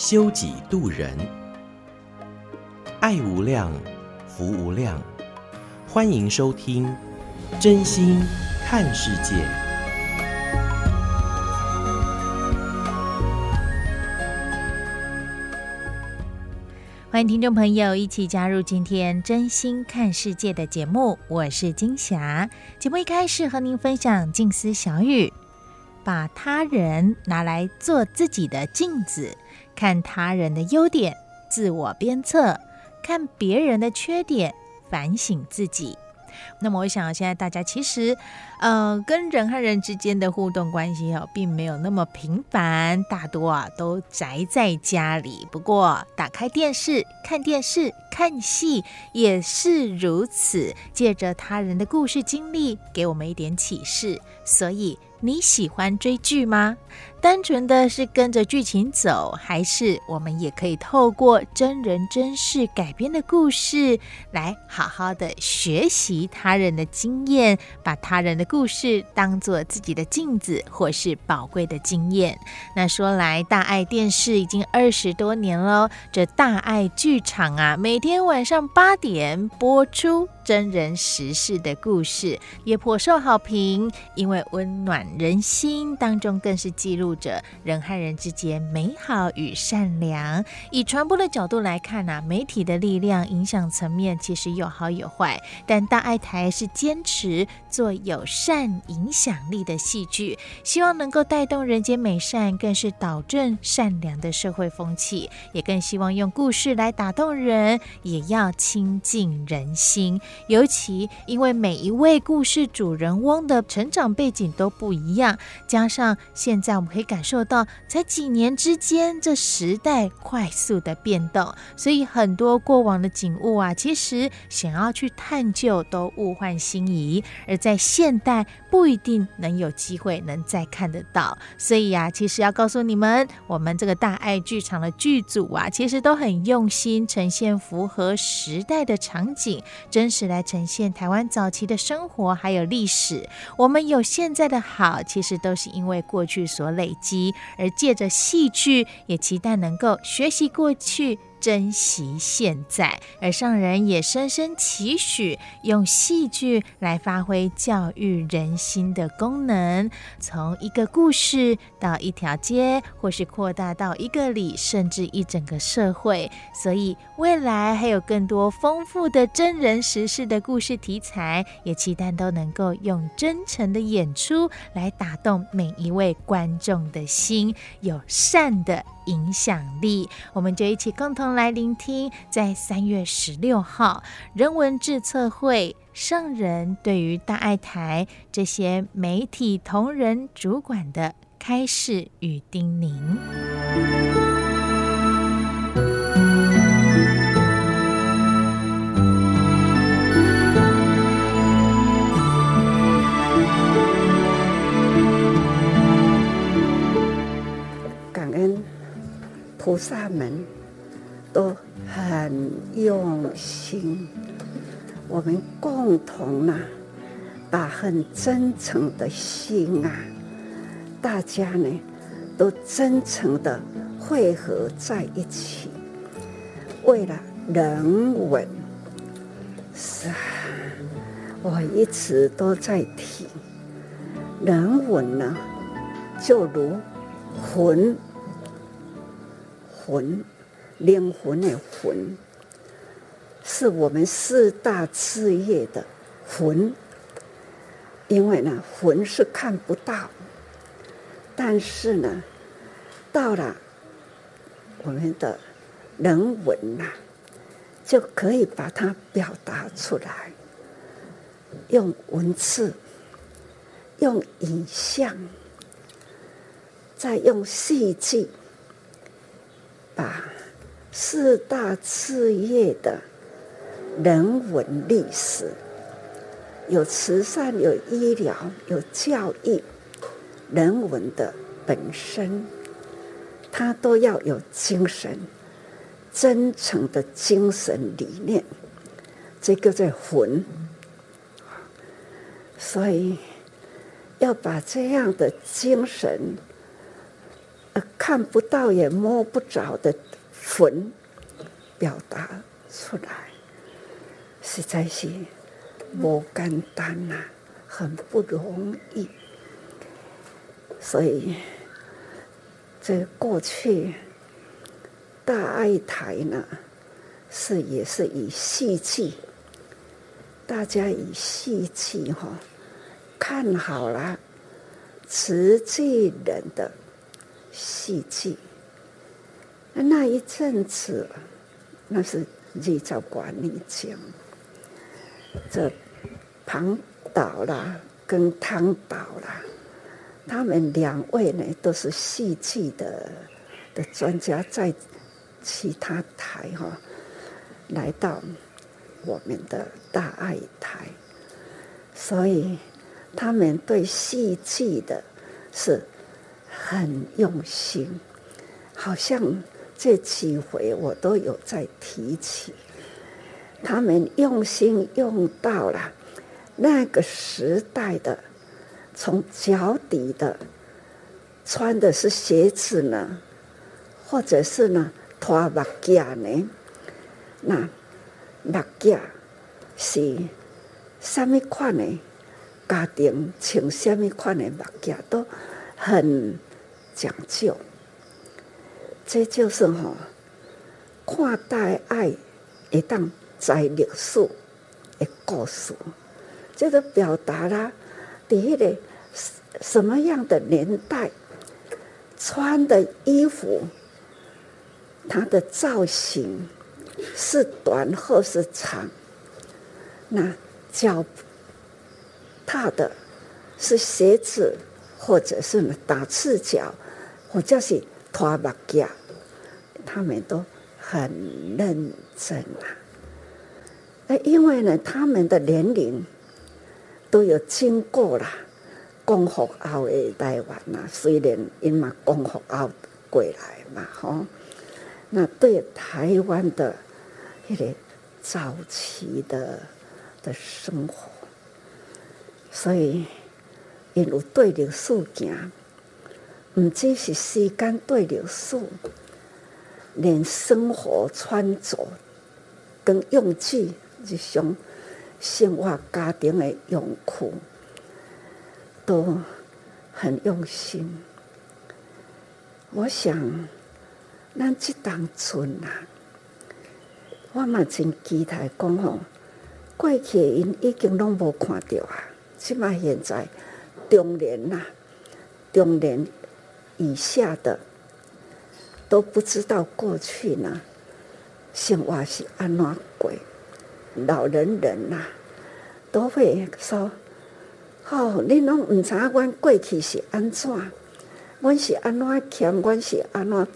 修己度人，爱无量，福无量。欢迎收听真心看世界，欢迎听众朋友一起加入今天真心看世界的节目。我是金霞。节目一开始和您分享静思小语：把他人拿来做自己的镜子，看他人的优点，自我鞭策；看别人的缺点，反省自己。那么，我想现在大家其实，呃，跟人和人之间的互动关系哦，并没有那么频繁，大多啊都宅在家里。不过，打开电视看电视、看戏也是如此，借着他人的故事经历，给我们一点启示。所以，你喜欢追剧吗？单纯的是跟着剧情走，还是我们也可以透过真人真事改编的故事，来好好的学习他人的经验，把他人的故事当做自己的镜子，或是宝贵的经验。那说来，大爱电视已经二十多年了，这大爱剧场啊，每天晚上八点播出真人实事的故事，也颇受好评，因为温暖人心，当中更是记录。着人和人之间美好与善良，以传播的角度来看呢、啊，媒体的力量影响层面其实有好有坏，但大爱台是坚持做有善影响力的戏剧，希望能够带动人间美善，更是导正善良的社会风气，也更希望用故事来打动人，也要亲近人心。尤其因为每一位故事主人翁的成长背景都不一样，加上现在我们可以。以感受到，才几年之间，这时代快速的变动，所以很多过往的景物啊，其实想要去探究都物换星移，而在现代不一定能有机会能再看得到。所以啊，其实要告诉你们，我们这个大爱剧场的剧组啊，其实都很用心呈现符合时代的场景，真实来呈现台湾早期的生活还有历史。我们有现在的好，其实都是因为过去所累。以及，而借着戏剧，也期待能够学习过去。珍惜现在，而上人也深深期许，用戏剧来发挥教育人心的功能，从一个故事到一条街，或是扩大到一个里，甚至一整个社会。所以未来还有更多丰富的真人实事的故事题材，也期待都能够用真诚的演出来打动每一位观众的心，有善的影响力。我们就一起共同。来聆听，在三月十六号人文志测会圣人对于大爱台这些媒体同仁主管的开示与叮咛。共同呢、啊，把很真诚的心啊，大家呢都真诚的汇合在一起，为了人文，是啊，我一直都在提，人文呢，就如魂，魂。灵魂的魂，是我们四大事业的魂。因为呢，魂是看不到，但是呢，到了我们的人文呐，就可以把它表达出来，用文字，用影像，再用戏剧。把四大事业的人文历史，有慈善，有医疗，有教育，人文的本身，它都要有精神，真诚的精神理念，这个在魂。所以要把这样的精神，呃，看不到也摸不着的魂表达出来，实在是不简单呐，很不容易。所以，这过去大爱台呢，是也是以戏剧，大家以戏剧哈。看好了，慈济人的戏剧。那一阵子，那是日照管理讲，这庞导啦跟汤导啦，他们两位呢都是戏剧的的专家，在其他台哈来到我们的大爱台，所以。他们对戏剧的是很用心，好像这几回我都有在提起。他们用心用到了那个时代的，从脚底的穿的是鞋子呢，或者是呢拖木屐呢？那木屐是什么款的？家庭穿什么款的木屐都很讲究，这就是哈，看大爱会当在历史的故事，这个表达了第一个什么样的年代穿的衣服，它的造型是短或是长，那脚。踏的是鞋子，或者是打赤脚，或者是拖木屐，他们都很认真啊。因为呢，他们的年龄都有经过了光复后的台湾呐，虽然因嘛光复后过来嘛，吼，那对台湾的一个早期的的生活。所以，因有对历史行，唔只是时间对历史，连生活穿着跟用具，日常生活家庭的用具，都很用心。我想，咱这当村啊，我嘛真期待讲吼，过去因已经拢无看到啊。起码现在中年呐，中年以下的都不知道过去呢，生活是安怎过。老人人呐，都会说：“哦，你拢唔知阮过去是安怎，阮是安怎俭，阮是安怎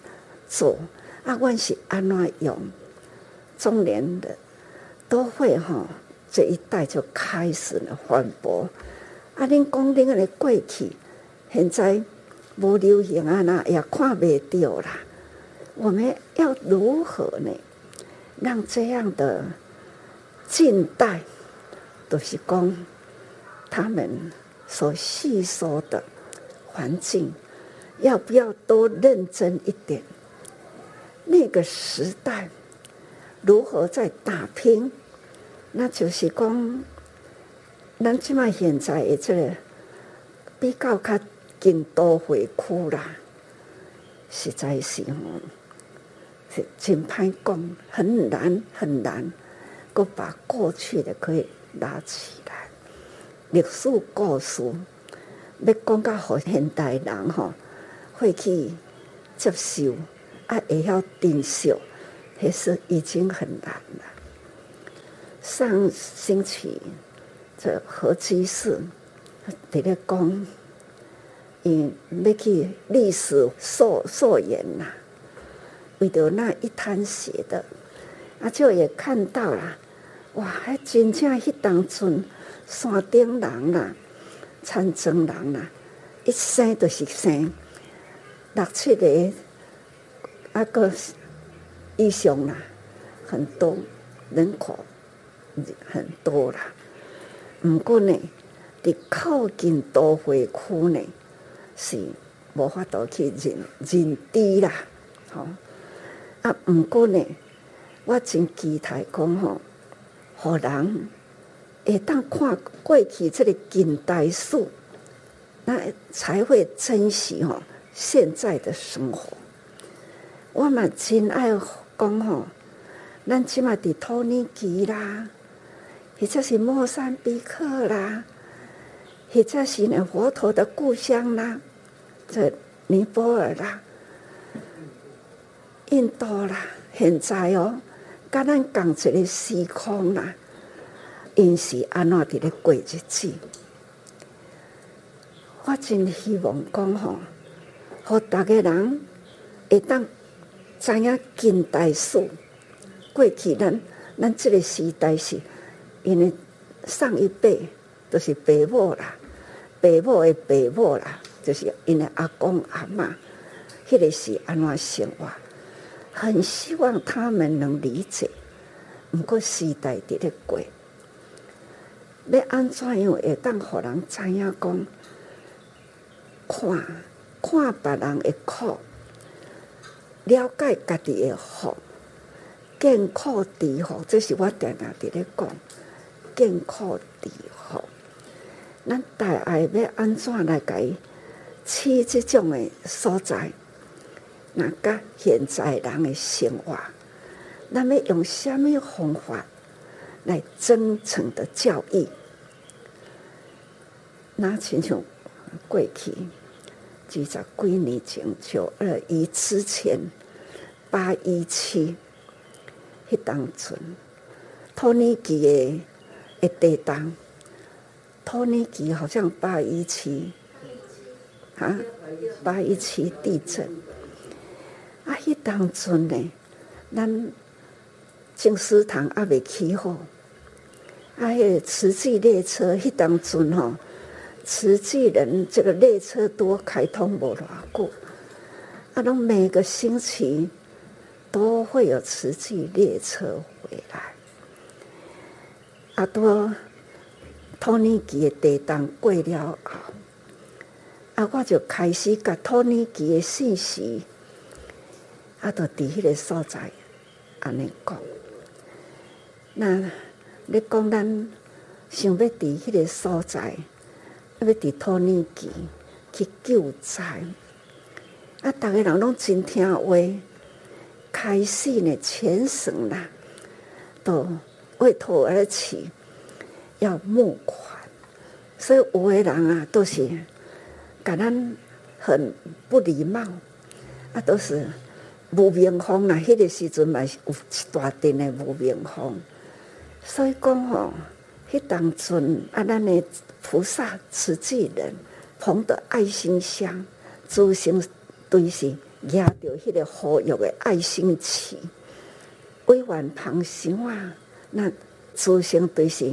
做，啊，阮是安怎用。”中年的都会哈。这一代就开始了反驳，啊！恁讲恁个过去，现在无流行啊，那也看不到啦。我们要如何呢？让这样的近代，都是讲他们所吸收的环境，要不要多认真一点？那个时代如何在打拼？那就是讲，咱即马现在的这个比较较经多回苦啦，实在是吼，是真歹讲，很难很难，搁把过去的可以拉起来。历史故事要讲到互现代人吼，会去接受，啊会晓珍惜，其实已经很难了。上星期，这何居士伫咧讲，因要去历史溯溯源呐，为着那一滩血的，啊，就也看到了，哇，还真正迄当阵山顶人啦、啊，参政人啦、啊，一生都是生六七个，啊个以上啦，很多人口很多啦。毋过呢，伫靠近都会区呢，是无法度去认认知啦。吼啊，毋过呢，我真期待讲吼，互人会当看过去这个近代史，那才会珍惜吼现在的生活。我嘛真爱讲吼，咱起码伫托尼基啦。或者是莫桑比克啦，或者是呢佛陀的故乡啦，这尼泊尔啦、印度啦，现在哦，甲咱讲一个时空啦，因是安怎伫咧过日子？我真希望讲吼，互逐个人会当知影近代史，过去咱咱这个时代是。因为上一辈都是爸母啦，爸母的爸母啦，就是因为阿公阿嬷，迄个是安怎生活，很希望他们能理解。毋过时代伫咧过，要安怎样会当互人知影讲，看看别人的苦，了解家己的福，见苦知福，这是我定定伫咧讲。艰苦之后，咱大爱要安怎来改？饲这种的所在，那甲现在人的生活，咱要用什么方法来真诚的教育？那亲像过去二十几年前九二一之前八一七，迄当阵托尼基的。地当托尼基好像八一七啊，八一七地震啊，迄当阵呢，咱静思堂还未起好，啊，迄慈济列车迄当阵吼，慈济人这个列车多开通无偌久，啊，拢每个星期都会有慈济列车回来。啊，多托尼基的地震过了后，啊，我就开始甲托尼基的信息，啊，都伫迄个所在安尼讲。那你讲咱想要伫迄个所在，要伫托尼基去救灾，啊，逐个人拢真听话，开始呢，全省啦，都。为托而起，要募款，所以有的人啊，都是感咱很不礼貌，啊，都是无名风啊。迄、个时阵嘛是有一大阵的无名风，所以讲吼，迄当阵啊，咱的菩萨慈济人捧着爱心香，诸行对是压着迄个活跃的爱心旗，委婉旁行啊。那诸行对是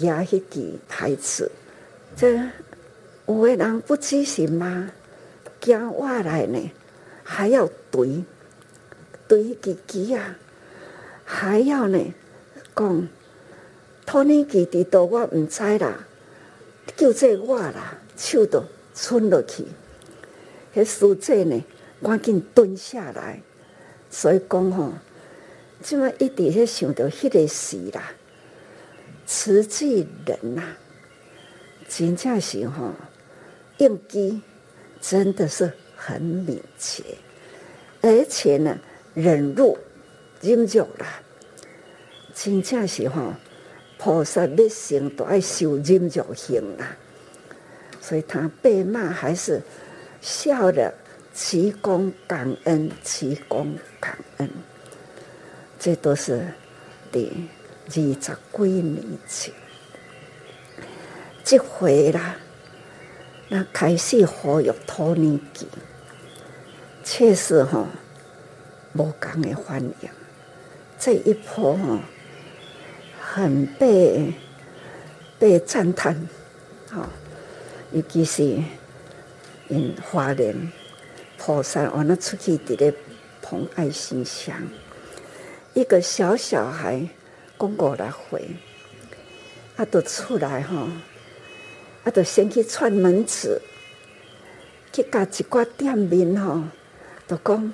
压迄句台词，这有的人不知是吗？惊我来呢，还要对对迄句啊，还要呢讲托尼基伫倒我毋知啦，就这我啦，手都伸落去，迄师姐呢赶紧蹲下来，所以讲吼。即么一直在想到迄个事啦，慈济人呐、真正是吼应机，真的是很敏捷，而且呢，忍辱忍辱啦，真正是吼菩萨要成都爱受忍辱行啦，所以他被骂还是笑着，祈功感恩，祈功感恩。这都是第二十几年前，这回啦，那开始活跃托尼基，确实哈，无共的反应，这一波哈，很被被赞叹，好，尤其是因华莲菩萨，我那出去伫咧捧爱心香，一个小小孩，讲过来回，啊，都出来哈，啊，都先去串门子，去甲一寡店面吼，都讲。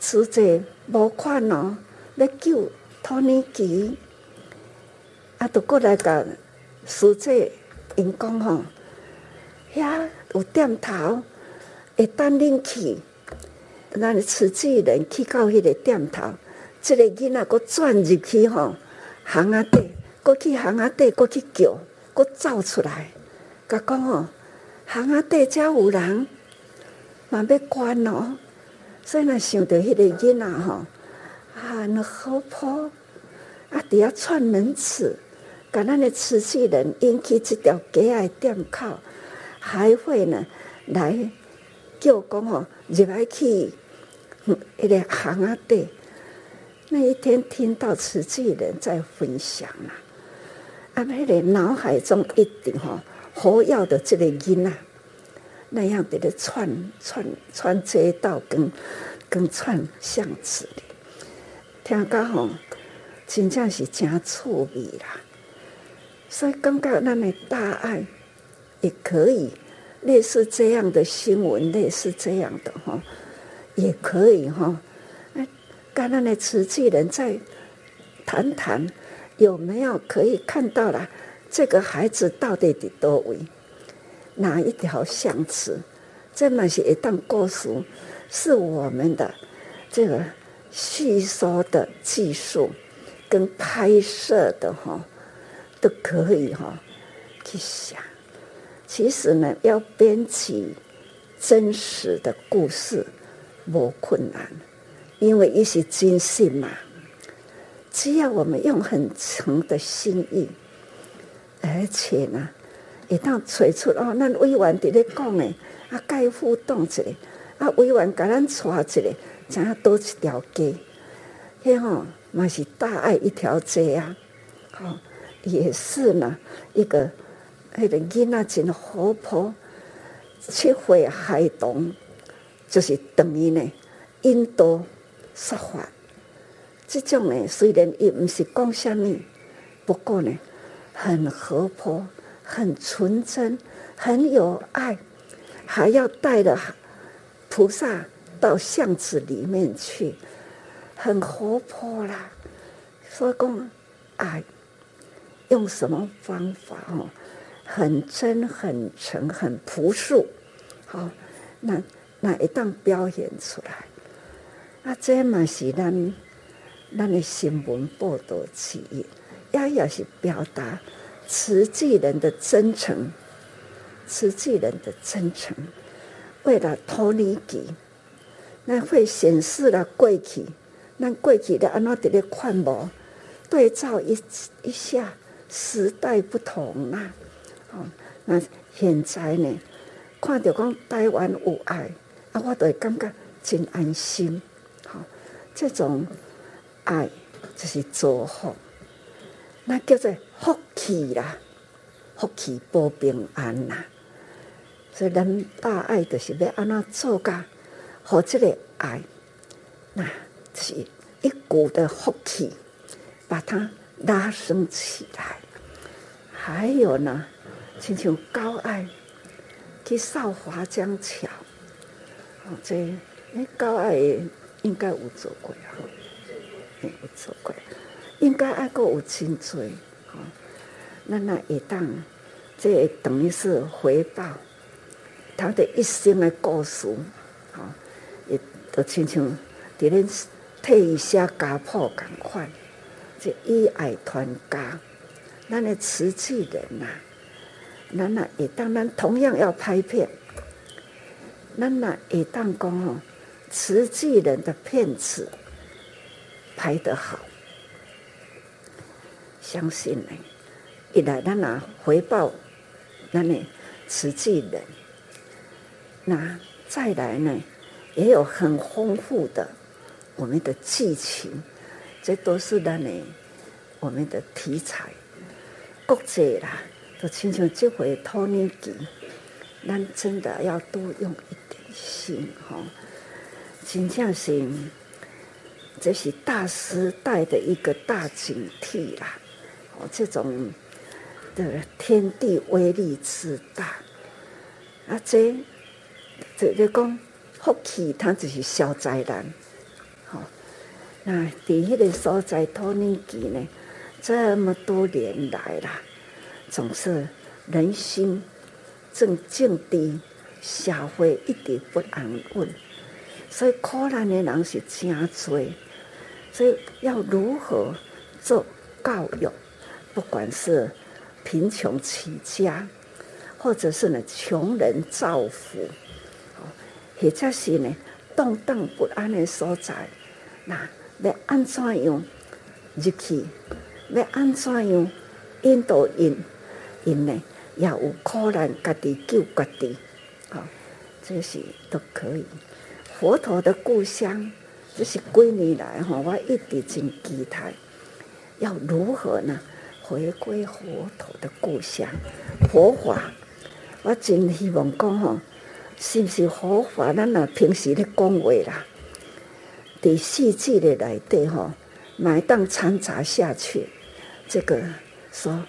慈济无款哦，要救托尼基，啊，都过来甲师姐因讲吼，遐有店头会等恁去，咱的慈济人去到迄个店头，这个囡仔搁转入去吼，巷仔底，搁去巷仔底，搁去叫，搁走出来，甲讲吼，巷仔底才有人，嘛要关哦。所以若想到迄个囡仔吼，很活泼，啊，伫遐串门子，甲咱的慈济人引起这条街仔店口，还会呢来叫讲吼入来去，迄个巷仔底。那一天听到慈济人在分享啊，啊，迄个脑海中一定吼活跃的这个囡仔。那样的的串串串街道跟跟串巷子里，听讲吼，真正是真趣味啦。所以感觉咱的大爱也可以类似这样的新闻，类似这样的哈，也可以哈。哎，跟咱的慈济人再谈谈，有没有可以看到了这个孩子到底的多位？哪一条巷子？这么些一段故事，是我们的这个叙说的技术跟拍摄的哈，都可以哈去想。其实呢，要编辑真实的故事不困难，因为一些真实嘛。只要我们用很诚的心意，而且呢。一旦找出哦，咱委员伫咧讲诶，啊，该互动一下，啊，委员甲咱带一个，知影倒一条街，迄吼嘛是大爱一条街啊，吼，也是呢一个迄个囡仔真活泼，七岁孩童，就是等于呢引导说法，这种呢虽然伊毋是讲啥物，不过呢很活泼。很纯真，很有爱，还要带着菩萨到巷子里面去，很活泼啦。说公爱用什么方法哦？很真、很诚、很朴素。好，那那一旦表演出来，啊，这嘛是咱咱的新闻报道之一，也也是表达。慈济人的真诚，慈济人的真诚，为了托尼基，那会显示了过去，那过去的安怎的看无，对照一一下，时代不同啦。哦，那现在呢，看到讲台湾有爱，啊，我都会感觉真安心。好，这种爱就是祝福。那叫做福气啦，福气保平安啦。所以咱大爱就是要安那做噶，和这个爱，那是一股的福气，把它拉升起来。还有呢，亲像高爱去扫华江桥，哦，这哎高爱应该有做过啊，有做过。应该爱过有真多，哈，那那一当，这等于是回报他的一生的故事，哈，也都亲像伫咧替伊写家谱共款，这一爱传家，咱的慈济人呐，咱那一当咱同样要拍片，咱那一当讲哦，慈济人的片子拍得好。相信呢，一来咱拿回报，咱呢慈济人，那再来呢，也有很丰富的我们的剧情，这都是咱的我们的题材。国际啦，都亲像这回托尼基，咱真的要多用一点心哈。真正是，这是大时代的一个大警惕啦。这种的天地威力之大，啊，这这就讲福气，它就是消灾难。好，那第一个所在托尼基呢？这么多年来啦，总是人心正静低，社会一直不安稳，所以苦难的人是真多。所以要如何做教育？不管是贫穷起家，或者是呢穷人造福，或者是呢动荡不安的所在，那要安怎样入去？要安怎样引导因？因呢也有可能，家己救家己，好，这些都可以。佛陀的故乡，这是几年来哈，我一直真期待，要如何呢？回归佛陀的故乡，佛法，我真希望讲吼，是不是佛法？咱呐平时咧讲话啦，第四季的内底吼，买当掺杂下去。这个说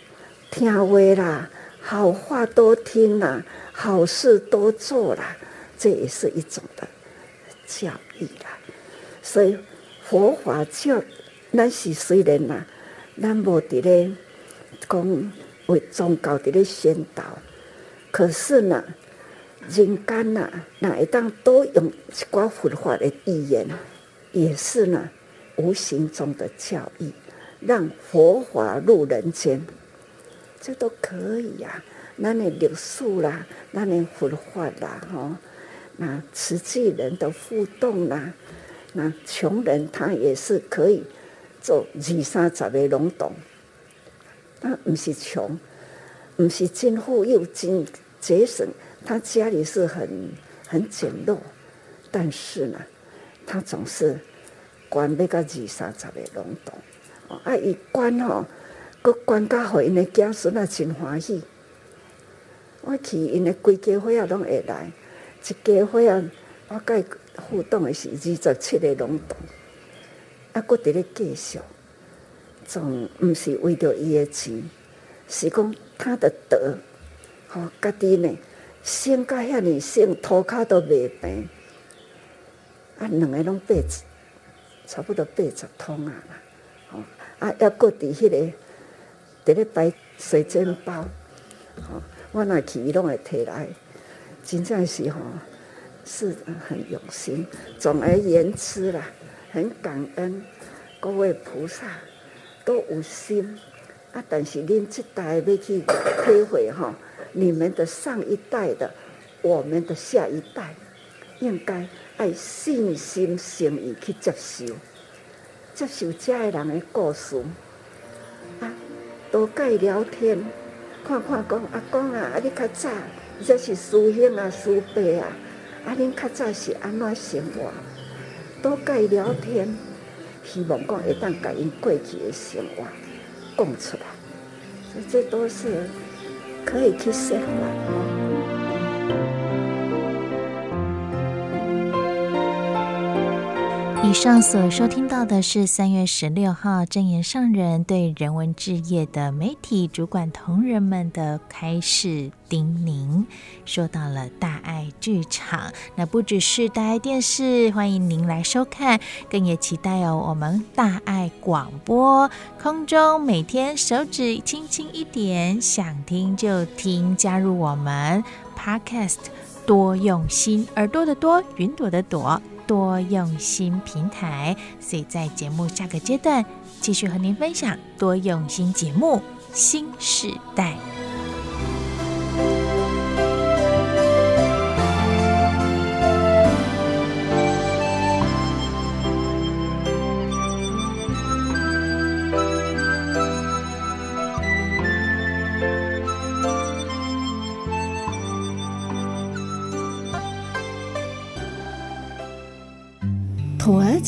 听话啦，好话多听啦，好事多做啦，这也是一种的教育啦。所以佛法教，咱是虽然呐，咱无伫咧讲为宗教伫咧宣导，可是呢，人间呐，哪一当都用一寡佛法的语言，也是呢，无形中的教义。让佛法入人间，这都可以呀、啊。那你历史啦，那你佛法啦，哈，那慈济人的互动啦，那穷人他也是可以做二三十个拢懂。他不是穷，不是真富又真节省，他家里是很很简陋，但是呢，他总是管那个二三十个拢懂。啊！伊管吼，佮管甲互因的子孙啊真欢喜。我去因的规家伙仔拢会来，一家伙仔我甲伊互动的是二十七个拢懂。啊，佫伫咧继续，总毋是为着伊的钱，是讲他的德，吼家己呢，生甲遐尔生，涂骹都袂平。啊，两个拢八十，差不多八十通啊啦。吼啊，要过伫迄个，伫咧摆水煎包，吼，我若去伊拢会摕来，真正是吼，是很用心。总而言之啦，很感恩各位菩萨都有心啊，但是恁这代要去体会吼，你们的上一代的，我们的下一代，应该爱信心诚意去接受。接受这个人的故事，啊，多跟伊聊天，看看讲阿公啊，啊你较早，这是师兄啊、师伯啊，啊恁较早是安怎生活？多跟伊聊天，希望讲会当甲因过去的生活讲出来，所以这都是可以去生活。以上所收听到的是三月十六号证言上人对人文置业的媒体主管同仁们的开示叮咛，说到了大爱剧场，那不只是大爱电视，欢迎您来收看，更也期待哦，我们大爱广播空中每天手指轻轻一点，想听就听，加入我们 Podcast 多用心，耳朵的多，云朵的朵。多用心平台，所以在节目下个阶段继续和您分享多用心节目新时代。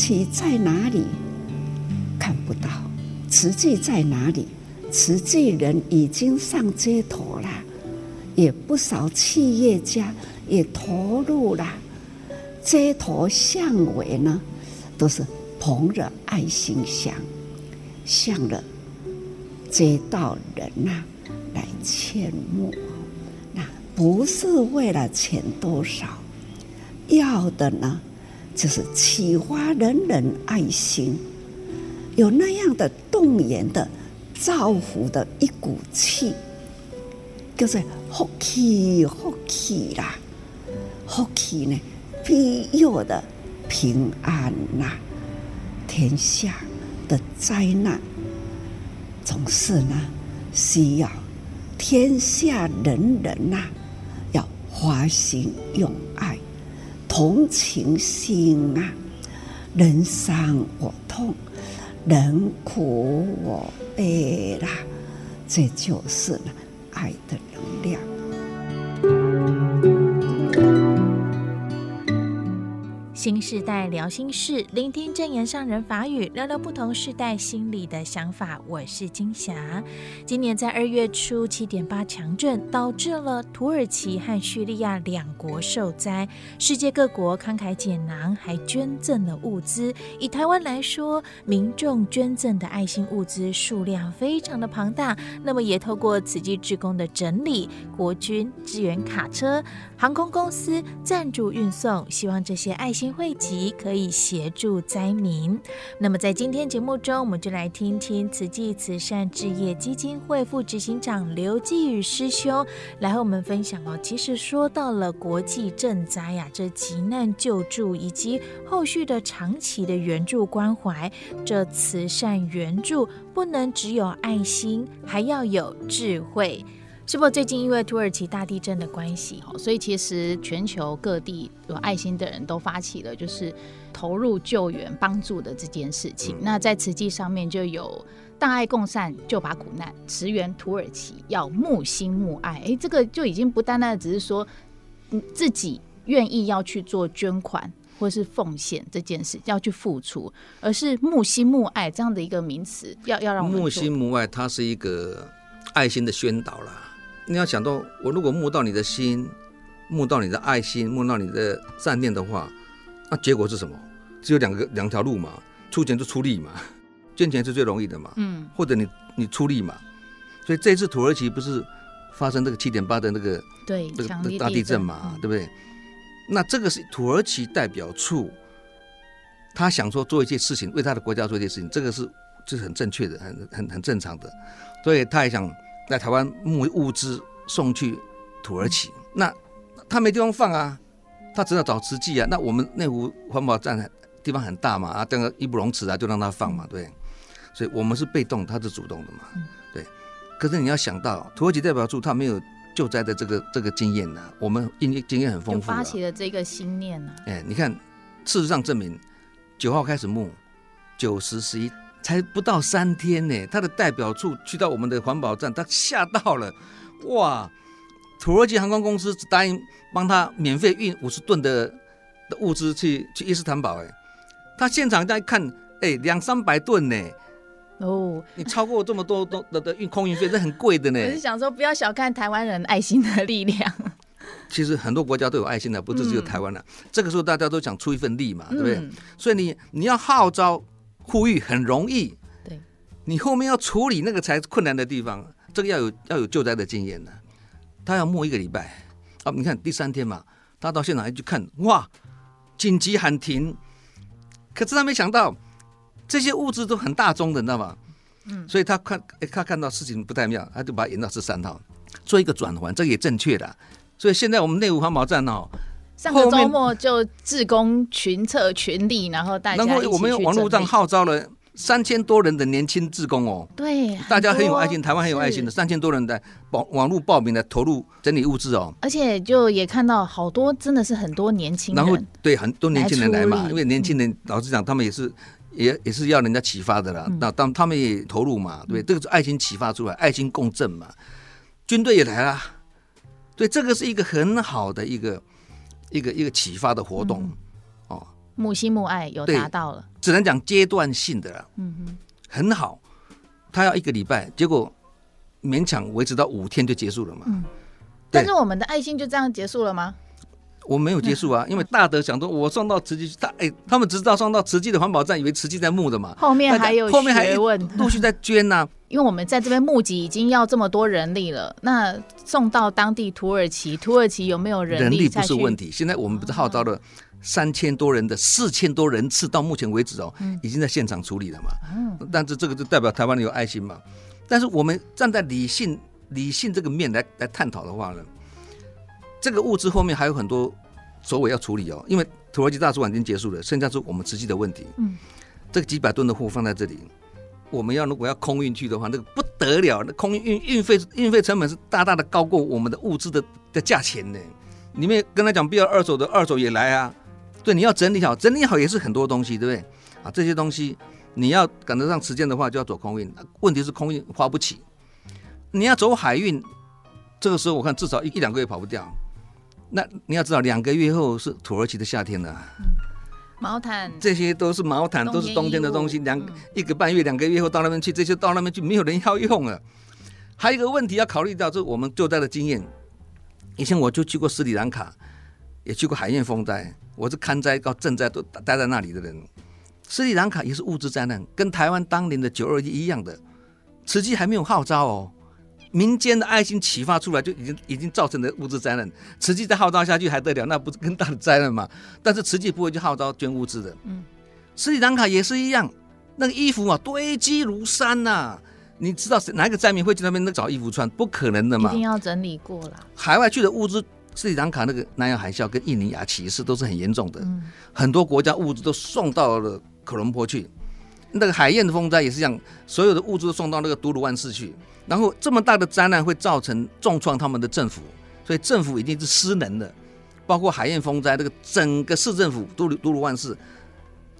土耳其在哪里？看不到。慈济在哪里？慈济人已经上街头了，也不少企业家也投入了。街头巷尾呢，都是捧着爱心箱，向着街道人呐、来献募。那不是为了钱多少，要的呢，就是启发人人爱心，有那样的动员的造福的一股气，就是福气福气啦，福气呢。庇佑的平安呐、天下的灾难总是呢，需要天下人人呐、要发心用爱，同情心啊，人伤我痛，人苦我悲啦，这就是爱的能量。新时代聊心事，聆听证言上人法语，聊聊不同世代心里的想法。我是金霞。今年在二月初，七点八强震导致了土耳其和叙利亚两国受灾，世界各国慷慨解囊，还捐赠了物资。以台湾来说，民众捐赠的爱心物资数量非常的庞大。那么，也透过慈济志工的整理，国军支援卡车、航空公司赞助运送，希望这些爱心。汇集可以协助灾民。那么在今天节目中，我们就来听听慈济慈善置业基金会副执行长刘继宇师兄来和我们分享哦。其实说到了国际赈灾呀，这急难救助以及后续的长期的援助关怀，这慈善援助不能只有爱心，还要有智慧。是否最近因为土耳其大地震的关系，所以其实全球各地有爱心的人都发起了就是投入救援帮助的这件事情。那在慈济上面就有大爱共善，救拔苦难，驰援土耳其，要慕心慕爱。哎，这个就已经不单单只是说自己愿意要去做捐款或是奉献这件事，要去付出，而是慕心慕爱这样的一个名词，要要让我们慕心慕爱，它是一个爱心的宣导啦。你要想到，我如果摸到你的心，摸到你的爱心，摸到你的善念的话，那结果是什么？只有两个两条路嘛，出钱就出力嘛，捐钱是最容易的嘛，嗯，或者你你出力嘛。所以这次土耳其不是发生这个七点八的那个对那个大地震嘛，对不对？那这个是土耳其代表处，他想说做一些事情，为他的国家做一些事情，这个是这是很正确的，很很很正常的，所以他也想。在台湾募物资送去土耳其，那他没地方放啊，他只能找慈济啊。那我们内湖环保站地方很大嘛，啊，这个义不容辞啊，就让他放嘛，对。所以我们是被动，他是主动的嘛，对。可是你要想到，土耳其代表处他没有救灾的这个这个经验呐，我们经经验很丰富，发起了这个心念呢。哎，你看，事实上证明，九号开始募，九十十一。才不到三天呢，他的代表处去到我们的环保站，他吓到了，哇！土耳其航空公司只答应帮他免费运五十吨的的物资去去伊斯坦堡，哎，他现场再看，哎，两三百吨呢，哦，你超过这么多多的的运空运费，这很贵的呢。我是想说，不要小看台湾人爱心的力量。其实很多国家都有爱心的，不是只有台湾的。嗯、这个时候大家都想出一份力嘛，对不对？嗯、所以你你要号召。呼吁很容易，对，你后面要处理那个才是困难的地方，这个要有要有救灾的经验的。他要摸一个礼拜啊，你看第三天嘛，他到现场一去看，哇，紧急喊停。可是他没想到这些物资都很大宗的，你知道吗？嗯，所以他看，他看到事情不太妙，他就把它延到十三号，做一个转环，这个也正确的。所以现在我们内湖环保站哦。上个周末就志工群策群力，然后大家然后我们网络上号召了三千多人的年轻志工哦，对，大家很有爱心，台湾很有爱心的三千多人的网网络报名的投入整理物资哦，而且就也看到好多真的是很多年轻人，然后对很多年轻人来嘛，因为年轻人老实讲，他们也是也也是要人家启发的啦，那当他们也投入嘛，对，这个是爱心启发出来，爱心共振嘛，军队也来了，对，这个是一个很好的一个。一个一个启发的活动，哦，母心母爱有达到了，只能讲阶段性的了。嗯哼，很好，他要一个礼拜，结果勉强维持到五天就结束了嘛。嗯，但是我们的爱心就这样结束了吗？我没有结束啊，因为大德想说，我送到慈济去，他哎，他们只知道送到慈济的环保站，以为慈济在募的嘛。后面还有后面还问，陆续在捐呐、啊。因为我们在这边募集已经要这么多人力了，那送到当地土耳其，土耳其有没有人力？人力不是问题。现在我们不是号召了三千多人的四千多人次，到目前为止哦，已经在现场处理了嘛。嗯。但是这个就代表台湾人有爱心嘛。但是我们站在理性理性这个面来来探讨的话呢？这个物资后面还有很多首尾要处理哦，因为土耳其大使馆已经结束了，剩下是我们实际的问题。嗯，这个几百吨的货放在这里，我们要如果要空运去的话，那个不得了，那空运运运费运费成本是大大的高过我们的物资的的价钱呢。你们跟他讲不要二手的，二手也来啊。对，你要整理好，整理好也是很多东西，对不对？啊，这些东西你要赶得上时间的话，就要走空运。问题是空运花不起，你要走海运，这个时候我看至少一一两个月跑不掉。那你要知道，两个月后是土耳其的夏天了。毛毯，这些都是毛毯，都是冬天的东西。两、嗯、一个半月、两个月后到那边去，这些到那边去没有人要用了。还有一个问题要考虑到，就是我们救灾的经验。以前我就去过斯里兰卡，也去过海燕风灾，我是看灾到赈灾都待在那里的人。斯里兰卡也是物质灾难，跟台湾当年的九二一一样的，慈济还没有号召哦。民间的爱心启发出来，就已经已经造成了物质灾难。慈济再号召下去还得了？那不是更大的灾难嘛？但是慈济不会去号召捐物资的。嗯，斯里兰卡也是一样，那个衣服啊堆积如山呐、啊。你知道哪一个灾民会去那边那找衣服穿？不可能的嘛。一定要整理过了。海外去的物资，斯里兰卡那个南洋海啸跟印尼亚歧视都是很严重的。嗯，很多国家物资都送到了科伦坡去。那个海燕的风灾也是这样，所有的物资都送到那个都鲁万市去。然后这么大的灾难会造成重创他们的政府，所以政府已经是失能的，包括海燕风灾，这个整个市政府都都如万事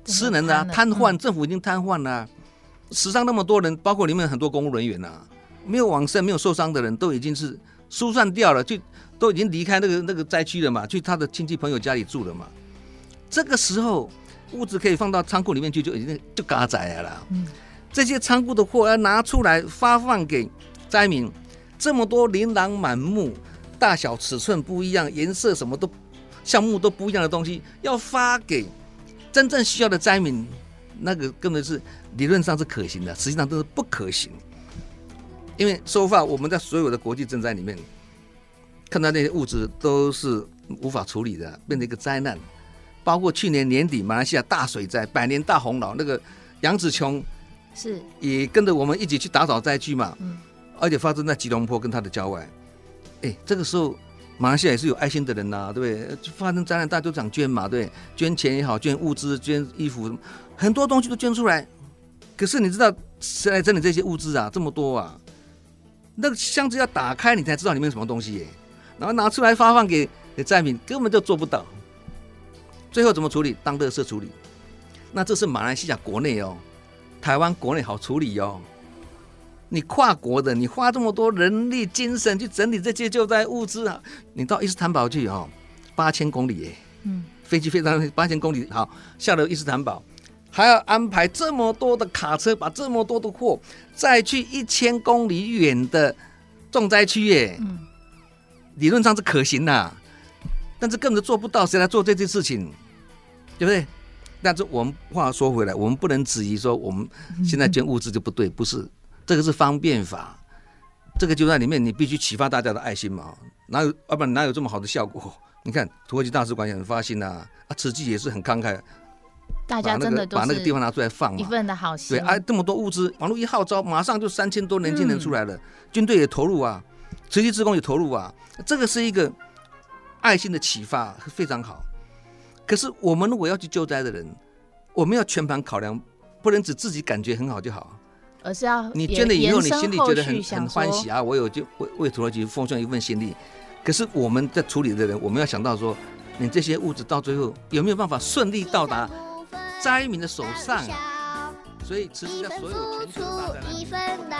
失能啊，瘫痪，政府已经瘫痪了，死伤那么多人，包括里面很多公务人员啊，没有往生、没有受伤的人都已经是疏散掉了，就都已经离开那个那个灾区了嘛，去他的亲戚朋友家里住了嘛。这个时候物资可以放到仓库里面去，就已经就嘎仔了。嗯。这些仓库的货要拿出来发放给灾民，这么多琳琅满目、大小尺寸不一样、颜色什么都、项目都不一样的东西，要发给真正需要的灾民，那个根本是理论上是可行的，实际上都是不可行。因为说话，我们在所有的国际赈灾里面看到那些物资都是无法处理的，变成一个灾难。包括去年年底马来西亚大水灾、百年大洪涝，那个杨紫琼。是，也跟着我们一起去打扫灾区嘛，嗯，而且发生在吉隆坡跟它的郊外，哎，这个时候马来西亚也是有爱心的人呐、啊，对不对？发生灾难大家都想捐嘛，对，捐钱也好，捐物资、捐衣服，很多东西都捐出来。可是你知道谁来整理这些物资啊？这么多啊，那个箱子要打开你才知道里面有什么东西耶，然后拿出来发放给给灾民，根本就做不到。最后怎么处理？当垃圾处理。那这是马来西亚国内哦。台湾国内好处理哦，你跨国的，你花这么多人力精神去整理这些救灾物资啊，你到伊斯坦堡去哦，八千公里耶，嗯，飞机飞到八千公里，好，下了伊斯坦堡，还要安排这么多的卡车，把这么多的货再去一千公里远的重灾区耶，嗯，理论上是可行的，但是根本做不到，谁来做这件事情，对不对？但是我们话说回来，我们不能质疑说我们现在捐物资就不对，不是。这个是方便法，这个就在里面，你必须启发大家的爱心嘛，哪有要不然哪有这么好的效果？你看土耳其大使馆也很发心呐，啊，慈济也是很慷慨，大家真的把那个地方拿出来放，一份的好心，对啊，这么多物资，网络一号召，马上就三千多年轻人出来了，军队也投入啊，慈济职工也投入啊，这个是一个爱心的启发，非常好。可是我们如果要去救灾的人，我们要全盘考量，不能只自己感觉很好就好，而是要你捐了以后，你心里觉得很很欢喜啊！我有就为为土耳其奉献一份心力。可是我们在处理的人，我们要想到说，你这些物质到最后有没有办法顺利到达灾民的手上啊？所以，其实在所有全球的大灾难。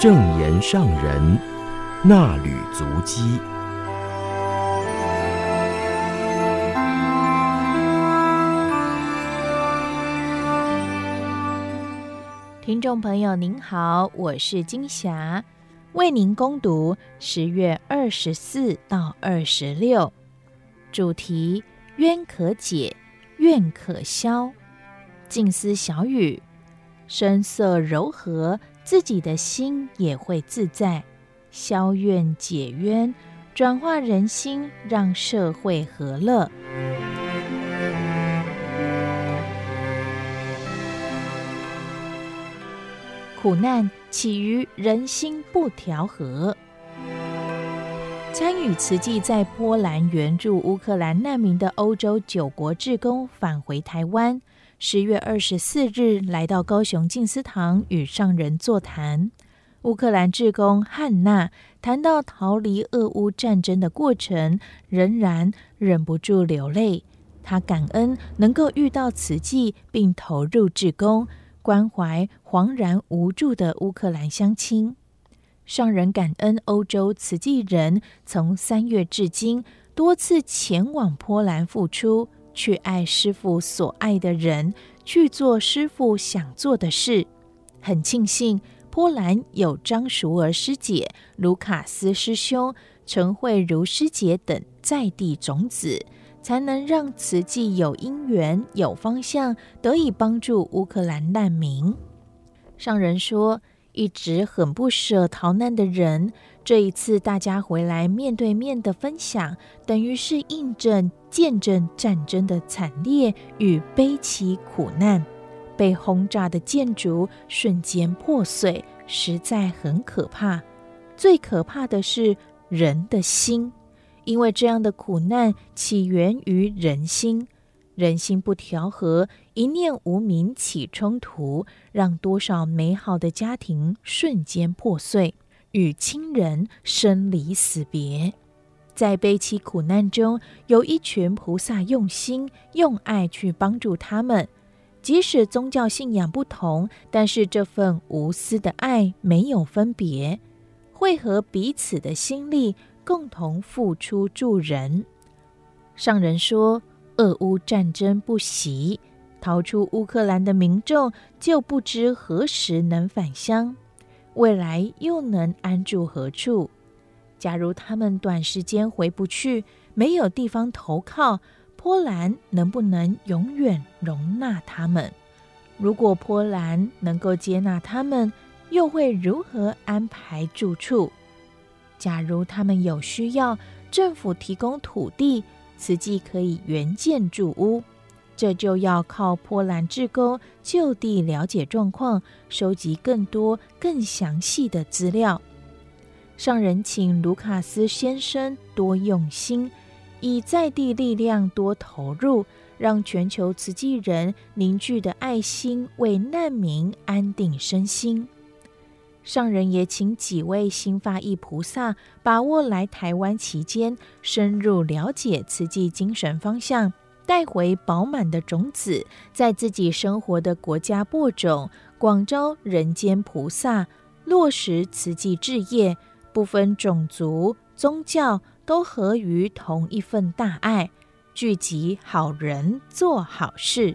正言上人那履足迹。听众朋友您好，我是金霞，为您恭读十月二十四到二十六，主题冤可解，怨可消。静思小语，声色柔和。自己的心也会自在，消怨解冤，转化人心，让社会和乐。苦难起于人心不调和。参与慈济在波兰援助乌克兰难民的欧洲九国志工返回台湾。十月二十四日，来到高雄静思堂与上人座谈。乌克兰志工汉娜谈到逃离俄乌战争的过程，仍然忍不住流泪。她感恩能够遇到慈济，并投入志工，关怀惶然无助的乌克兰乡亲。上人感恩欧洲慈济人从三月至今多次前往波兰付出。去爱师父所爱的人，去做师父想做的事。很庆幸波兰有张淑儿师姐、卢卡斯师兄、陈慧如师姐等在地种子，才能让慈济有因缘、有方向，得以帮助乌克兰难民。上人说，一直很不舍逃难的人。这一次大家回来面对面的分享，等于是印证、见证战争的惨烈与悲凄苦难。被轰炸的建筑瞬间破碎，实在很可怕。最可怕的是人的心，因为这样的苦难起源于人心，人心不调和，一念无明起冲突，让多少美好的家庭瞬间破碎。与亲人生离死别，在悲凄苦难中，有一群菩萨用心用爱去帮助他们。即使宗教信仰不同，但是这份无私的爱没有分别，汇合彼此的心力，共同付出助人。上人说：“俄乌战争不息，逃出乌克兰的民众就不知何时能返乡。”未来又能安住何处？假如他们短时间回不去，没有地方投靠，波兰能不能永远容纳他们？如果波兰能够接纳他们，又会如何安排住处？假如他们有需要，政府提供土地，慈济可以援建住屋。这就要靠波兰志工就地了解状况，收集更多、更详细的资料。上人请卢卡斯先生多用心，以在地力量多投入，让全球慈济人凝聚的爱心为难民安定身心。上人也请几位新发意菩萨把握来台湾期间，深入了解慈济精神方向。带回饱满的种子，在自己生活的国家播种，广招人间菩萨，落实慈济置业，不分种族、宗教，都合于同一份大爱，聚集好人做好事。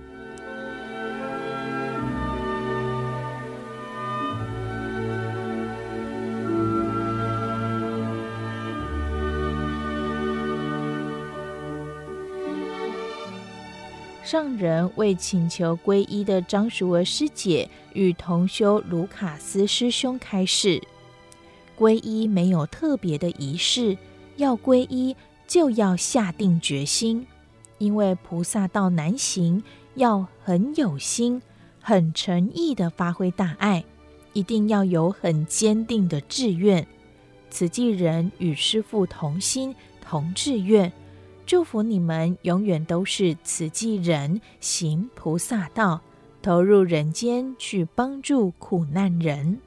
上人为请求皈依的张淑儿师姐与同修卢卡斯师兄开示：皈依没有特别的仪式，要皈依就要下定决心，因为菩萨道难行，要很有心、很诚意的发挥大爱，一定要有很坚定的志愿。慈济人与师父同心同志愿，祝福你们永远都是慈济人，行菩萨道，投入人间去帮助苦难人。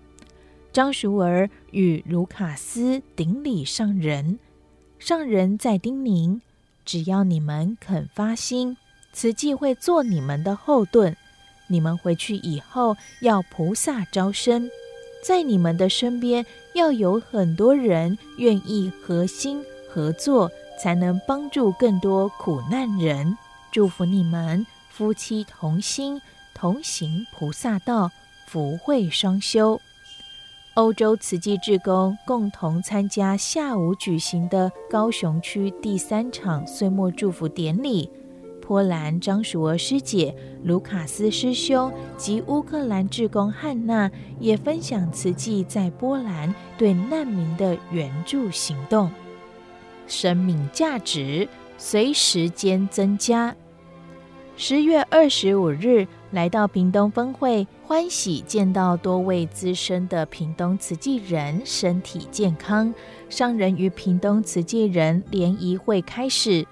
张淑儿与卢卡斯顶礼上人，上人在叮咛：只要你们肯发心，慈济会做你们的后盾。你们回去以后要菩萨招生。在你们的身边，要有很多人愿意合心合作，才能帮助更多苦难人。祝福你们夫妻同心，同行菩萨道，福慧双修。欧洲慈济志工共同参加下午举行的高雄区第三场岁末祝福典礼。波兰张淑娥师姐、卢卡斯师兄及乌克兰志工汉娜也分享慈济在波兰对难民的援助行动。生命价值随时间增加。十月二十五日来到屏东分会，欢喜见到多位资深的屏东慈济人身体健康。上人与屏东慈济人联谊会开始。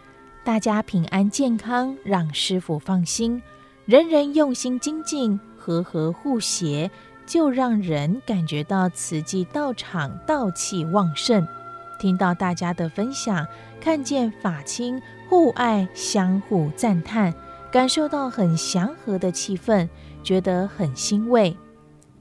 大家平安健康，让师父放心。人人用心精进，和和互协，就让人感觉到慈济道场道气旺盛。听到大家的分享，看见法亲互爱，相互赞叹，感受到很祥和的气氛，觉得很欣慰。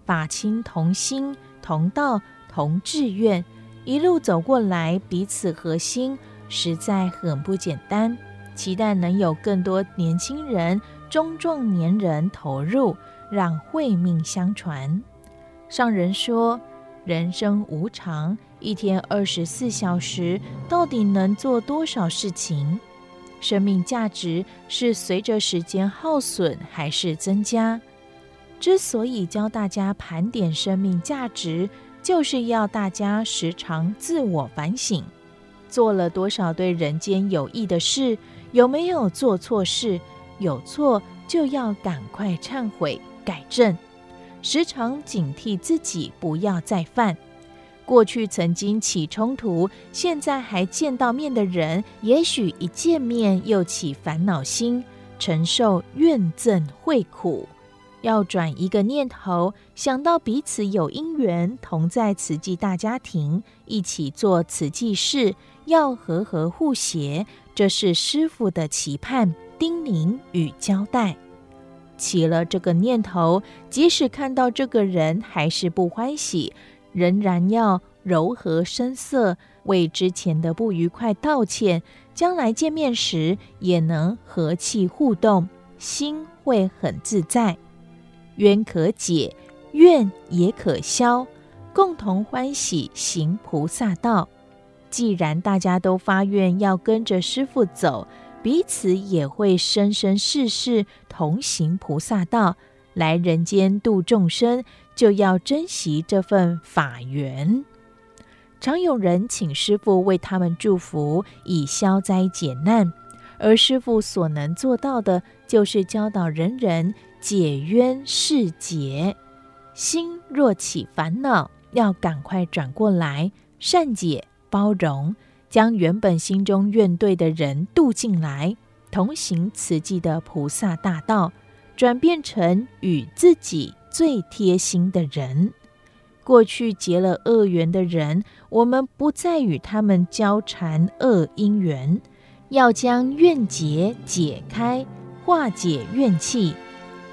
法亲同心同道同志愿，一路走过来，彼此合心。实在很不简单，期待能有更多年轻人、中壮年人投入，让慧命相传。上人说：“人生无常，一天二十四小时，到底能做多少事情？生命价值是随着时间耗损还是增加？之所以教大家盘点生命价值，就是要大家时常自我反省。”做了多少对人间有益的事？有没有做错事？有错就要赶快忏悔改正，时常警惕自己不要再犯。过去曾经起冲突，现在还见到面的人，也许一见面又起烦恼心，承受怨憎会苦。要转一个念头，想到彼此有因缘，同在慈济大家庭，一起做慈济事，要和和互协，这是师父的期盼、叮咛与交代。起了这个念头，即使看到这个人还是不欢喜，仍然要柔和声色，为之前的不愉快道歉，将来见面时也能和气互动，心会很自在。冤可解，怨也可消，共同欢喜行菩萨道。既然大家都发愿要跟着师父走，彼此也会生生世世同行菩萨道，来人间度众生，就要珍惜这份法缘。常有人请师傅为他们祝福，以消灾解难，而师傅所能做到的，就是教导人人。解冤释结，心若起烦恼，要赶快转过来，善解包容，将原本心中怨怼的人渡进来，同行慈济的菩萨大道，转变成与自己最贴心的人。过去结了恶缘的人，我们不再与他们交缠恶因缘，要将怨结解开，化解怨气。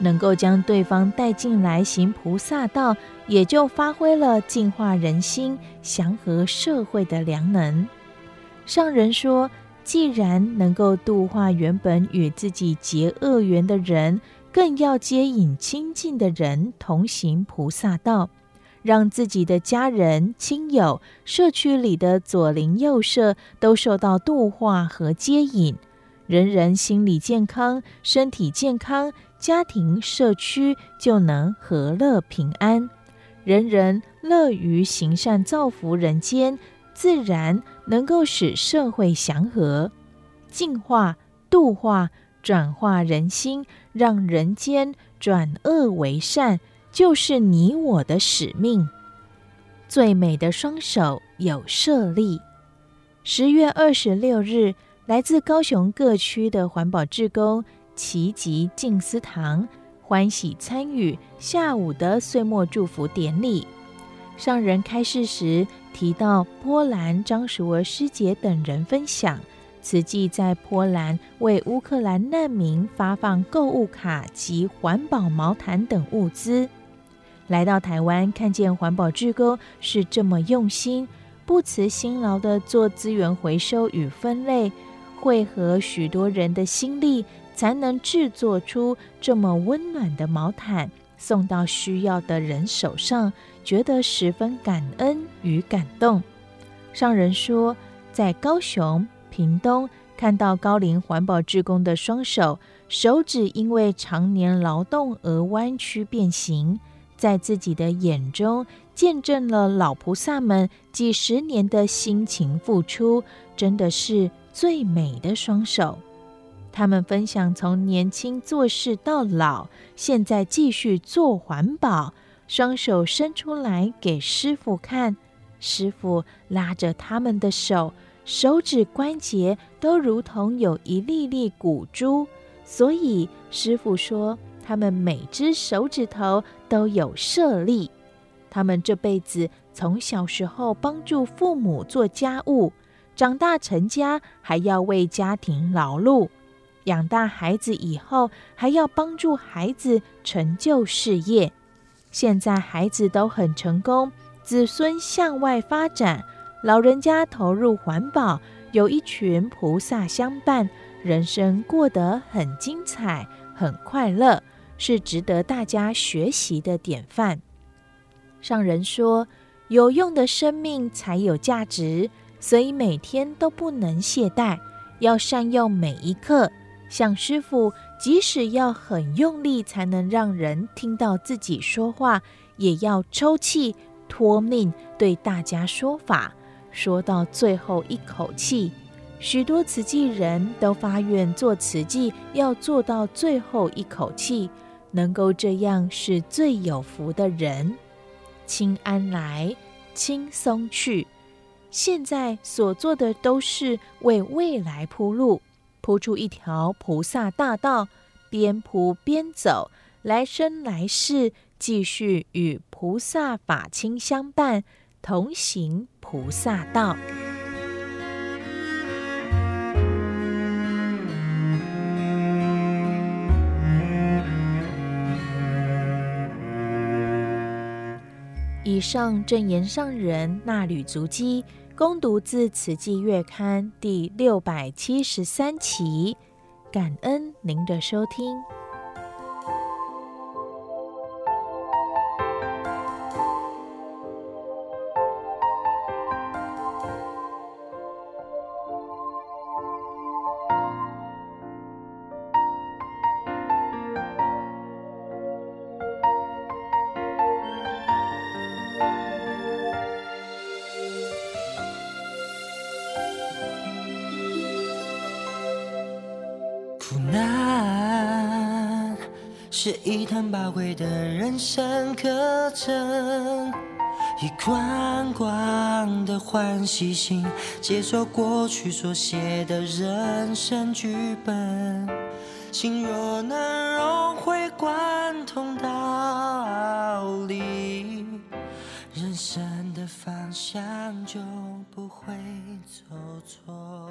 能够将对方带进来行菩萨道，也就发挥了净化人心、祥和社会的良能。上人说，既然能够度化原本与自己结恶缘的人，更要接引亲近的人同行菩萨道，让自己的家人、亲友、社区里的左邻右舍都受到度化和接引，人人心理健康、身体健康。家庭社区就能和乐平安，人人乐于行善造福人间，自然能够使社会祥和、净化、度化、转化人心，让人间转恶为善，就是你我的使命。最美的双手有设立。十月二十六日，来自高雄各区的环保志工齐集静思堂，欢喜参与下午的岁末祝福典礼。上人开示时提到，波兰张淑娥师姐等人分享，慈济在波兰为乌克兰难民发放购物卡及环保毛毯等物资。来到台湾，看见环保志工是这么用心，不辞辛劳地做资源回收与分类，汇合许多人的心力，才能制作出这么温暖的毛毯，送到需要的人手上，觉得十分感恩与感动。上人说，在高雄、屏东看到高龄环保志工的双手，手指因为常年劳动而弯曲变形。在自己的眼中，见证了老菩萨们几十年的辛勤付出，真的是最美的双手。他们分享从年轻做事到老，现在继续做环保，双手伸出来给师傅看，师傅拉着他们的手，手指关节都如同有一粒粒骨珠，所以师傅说。他们每只手指头都有舍利。他们这辈子从小时候帮助父母做家务，长大成家还要为家庭劳碌，养大孩子以后还要帮助孩子成就事业。现在孩子都很成功，子孙向外发展，老人家投入环保，有一群菩萨相伴，人生过得很精彩，很快乐。是值得大家学习的典范。上人说：“有用的生命才有价值，所以每天都不能懈怠，要善用每一刻。像师父，即使要很用力才能让人听到自己说话，也要抽气托命对大家说法，说到最后一口气。许多慈济人都发愿做慈济，要做到最后一口气。”能够这样是最有福的人，轻安来，轻松去。现在所做的都是为未来铺路，铺出一条菩萨大道，边铺边走，来生来世继续与菩萨法亲相伴，同行菩萨道。以上正言上人那履足迹，攻读自《慈济月刊》第六百七十三期，感恩您的收听。把宝贵的人生课程，一宽广的欢喜心，接受过去所写的人生剧本。心若能融会贯通道理，人生的方向就不会走错。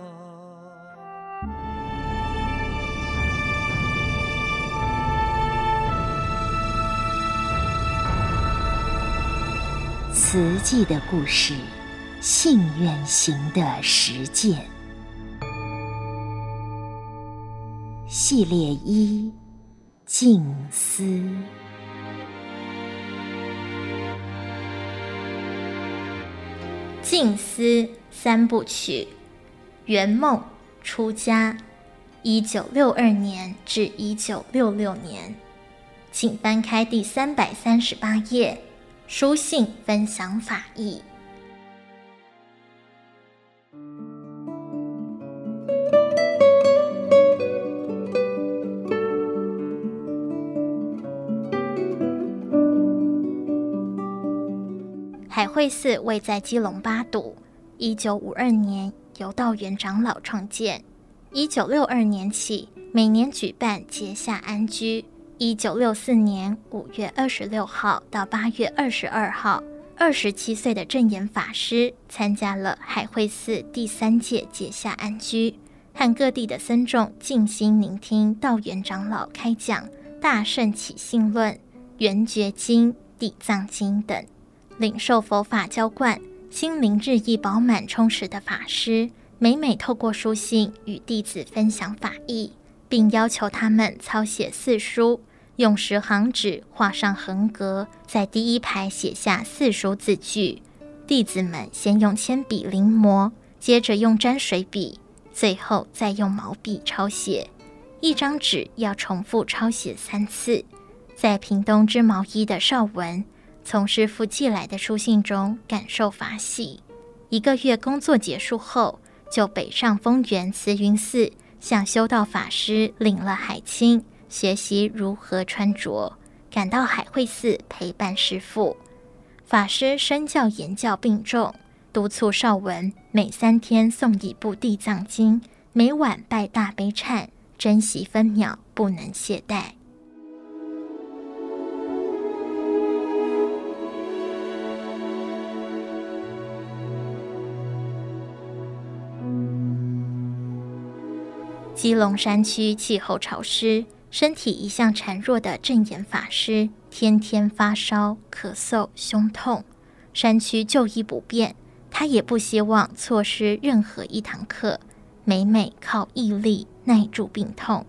慈济的故事，信愿行的实践，系列一：静思。静思三部曲：圆梦、出家，一九六二年至一九六六年，请翻开第三百三十八页。书信分享法义。海会寺位在基隆八堵，一九五二年由道元长老创建，一九六二年起每年举办结下安居。一九六四年五月二十六号到八月二十二号，二十七岁的证严法师参加了海会寺第三届结夏安居，和各地的僧众静心聆听道元长老开讲《大圣起信论》《圆觉经》《地藏经》等，领受佛法浇灌，心灵日益饱满充实的法师，每每透过书信与弟子分享法义，并要求他们抄写四书。用十行纸画上横格，在第一排写下四书字句。弟子们先用铅笔临摹，接着用沾水笔，最后再用毛笔抄写。一张纸要重复抄写三次。在屏东织毛衣的邵文，从师父寄来的书信中感受法喜。一个月工作结束后，就北上丰原慈云寺，向修道法师领了海青。学习如何穿着，赶到海会寺陪伴师父。法师身教言教并重，督促邵文每三天诵一部《地藏经》，每晚拜大悲忏，珍惜分秒，不能懈怠。基隆山区气候潮湿。身体一向孱弱的正眼法师，天天发烧、咳嗽、胸痛。山区就医不便，他也不希望错失任何一堂课，每每靠毅力耐住病痛。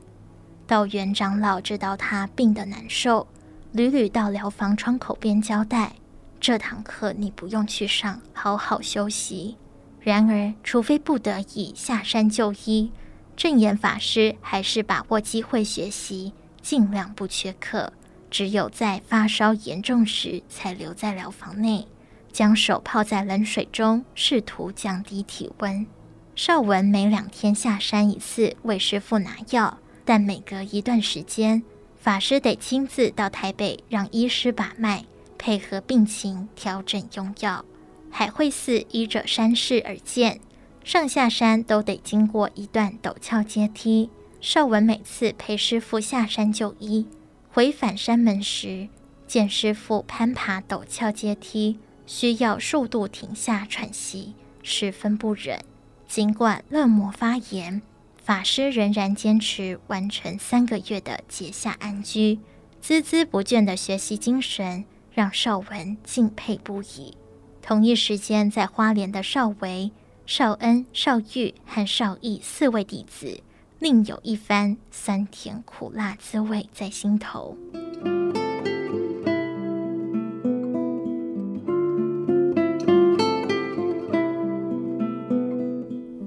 道元长老知道他病得难受，屡屡到疗房窗口边交代：“这堂课你不用去上，好好休息。”然而，除非不得已下山就医。证严法师还是把握机会学习，尽量不缺课。只有在发烧严重时，才留在疗房内，将手泡在冷水中，试图降低体温。邵文每两天下山一次为师傅拿药，但每隔一段时间，法师得亲自到台北让医师把脉，配合病情调整用药。海会寺依着山势而建。上下山都得经过一段陡峭阶梯。邵文每次陪师傅下山就医，回返山门时，见师傅攀爬陡峭阶梯，需要数度停下喘息，十分不忍。尽管肋膜发炎，法师仍然坚持完成三个月的结夏安居，孜孜不倦的学习精神让邵文敬佩不已。同一时间，在花莲的邵维。少恩、少玉和少义四位弟子，另有一番酸甜苦辣滋味在心头。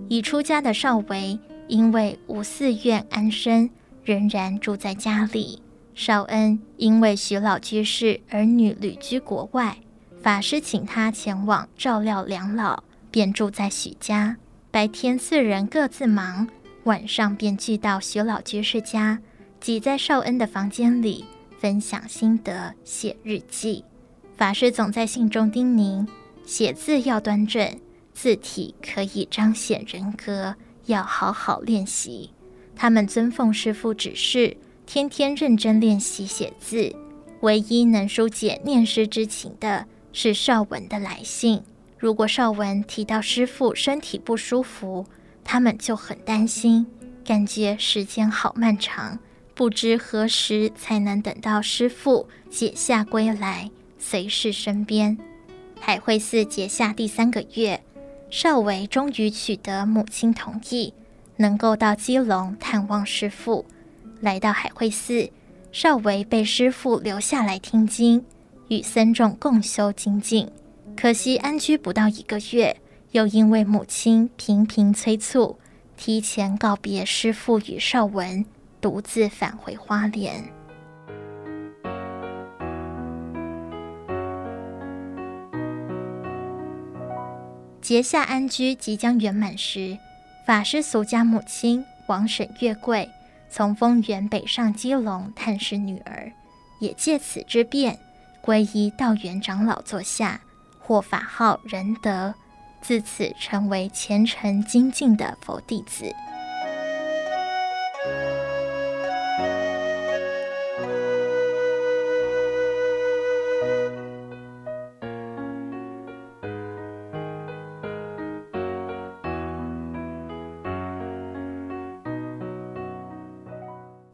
已出家的邵维，因为无寺院安身，仍然住在家里。少恩因为徐老居士儿女旅居国外，法师请他前往照料两老。便住在许家，白天四人各自忙，晚上便聚到许老居士家，挤在邵恩的房间里分享心得、写日记。法师总在信中叮咛：写字要端正，字体可以彰显人格，要好好练习。他们遵奉师父指示，天天认真练习写字。唯一能疏解念师之情的是邵文的来信。如果邵文提到师父身体不舒服，他们就很担心，感觉时间好漫长，不知何时才能等到师父解夏归来，随侍身边。海会寺结夏第三个月，邵维终于取得母亲同意，能够到基隆探望师父。来到海会寺，邵维被师父留下来听经，与僧众共修精进。可惜安居不到一个月，又因为母亲频频催促，提前告别师父与少文，独自返回花莲。结夏安居即将圆满时，法师俗家母亲王沈月桂从丰原北上基隆探视女儿，也借此之便皈依道元长老座下。获法号仁德，自此成为虔诚精进的佛弟子。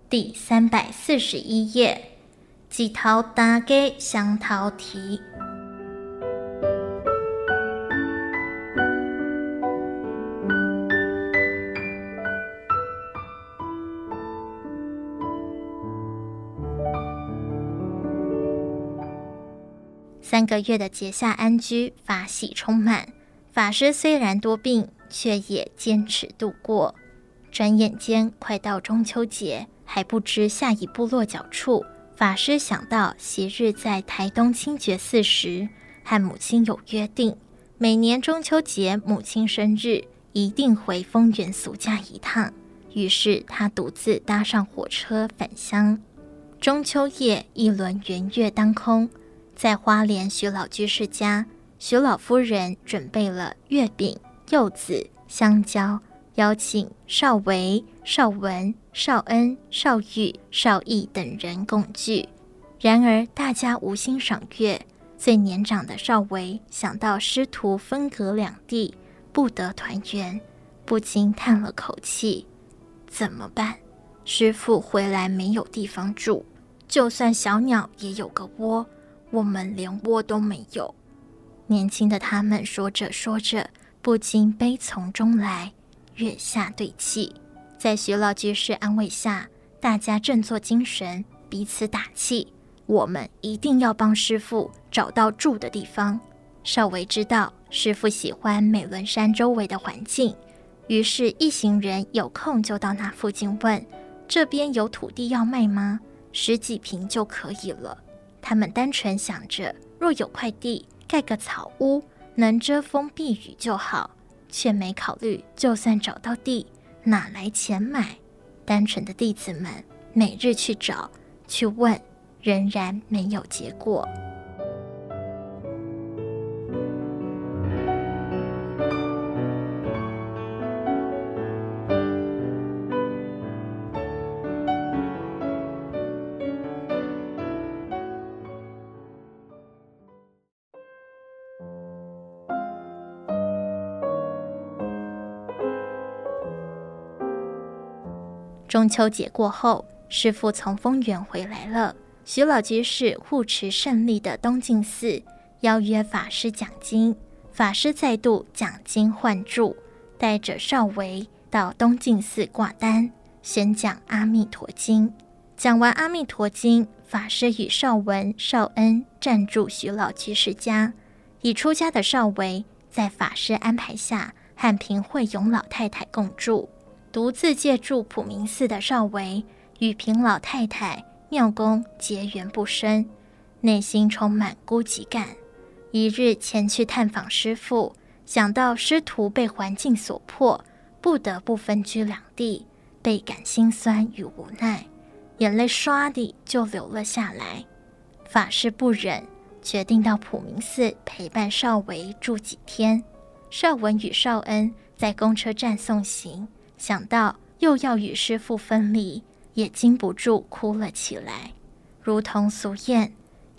第三百四十一页，几头大家相头提。个月的结下安居，法喜充满。法师虽然多病，却也坚持度过。转眼间，快到中秋节。还不知下一步落脚处，法师想到昔日在台东清觉寺时，和母亲有约定，每年中秋节母亲生日一定回丰原俗家一趟。于是他独自搭上火车返乡。中秋夜，一轮圆月当空，在花莲徐老居士家，徐老夫人准备了月饼、柚子、香蕉。邀请少维、少文、少恩、少玉、少义等人共聚。然而大家无心赏月，最年长的少维想到师徒分隔两地，不得团圆，不禁叹了口气：“怎么办？师父回来没有地方住，就算小鸟也有个窝，我们连窝都没有。”年轻的他们说着说着，不禁悲从中来。月下对泣，在徐老居士安慰下，大家振作精神，彼此打气。我们一定要帮师父找到住的地方。少维知道师父喜欢美仑山周围的环境，于是一行人有空就到那附近问：“这边有土地要卖吗？十几坪就可以了。”他们单纯想着，若有块地，盖个草屋，能遮风避雨就好。却没考虑，就算找到地，哪来钱买？单纯的弟子们每日去找、去问，仍然没有结果。中秋节过后，师父从丰原回来了。徐老居士护持胜利的东进寺，邀约法师讲经。法师再度讲经换住，带着少维到东进寺挂单，宣讲《阿弥陀经》。讲完《阿弥陀经》，法师与少文、少恩暂住徐老居士家。已出家的少维，在法师安排下，和平惠勇老太太共住。独自借住普明寺的少维，与平老太太、庙公结缘不深，内心充满孤寂感。一日前去探访师父，想到师徒被环境所迫，不得不分居两地，倍感心酸与无奈，眼泪唰地就流了下来。法师不忍，决定到普明寺陪伴少维住几天。少文与少恩在公车站送行。想到又要与师父分离，也禁不住哭了起来，如同俗谚：“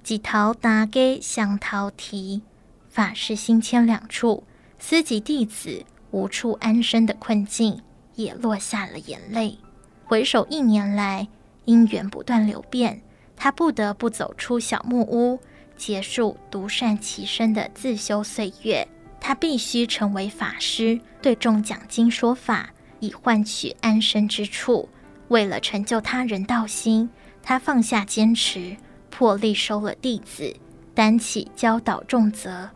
几头大家相桃提。”法师心牵两处，思及弟子无处安身的困境，也落下了眼泪。回首一年来，因缘不断流变，他不得不走出小木屋，结束独善其身的自修岁月。他必须成为法师，对众讲经说法。以换取安身之处。为了成就他人道心，他放下坚持，破例收了弟子，担起教导重责。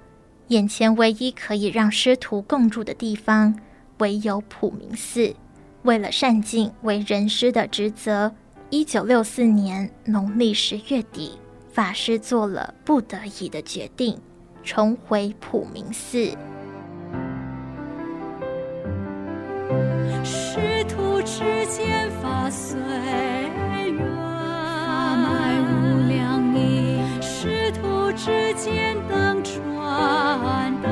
眼前唯一可以让师徒共住的地方，唯有普明寺。为了善尽为人师的职责，一九六四年农历十月底，法师做了不得已的决定，重回普明寺。师徒之间法随缘，师徒之间传灯，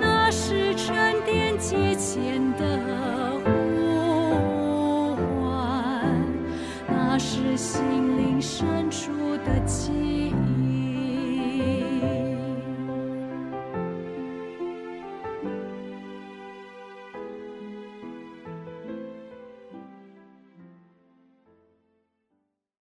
那是的呼唤，那是心灵深处的祈。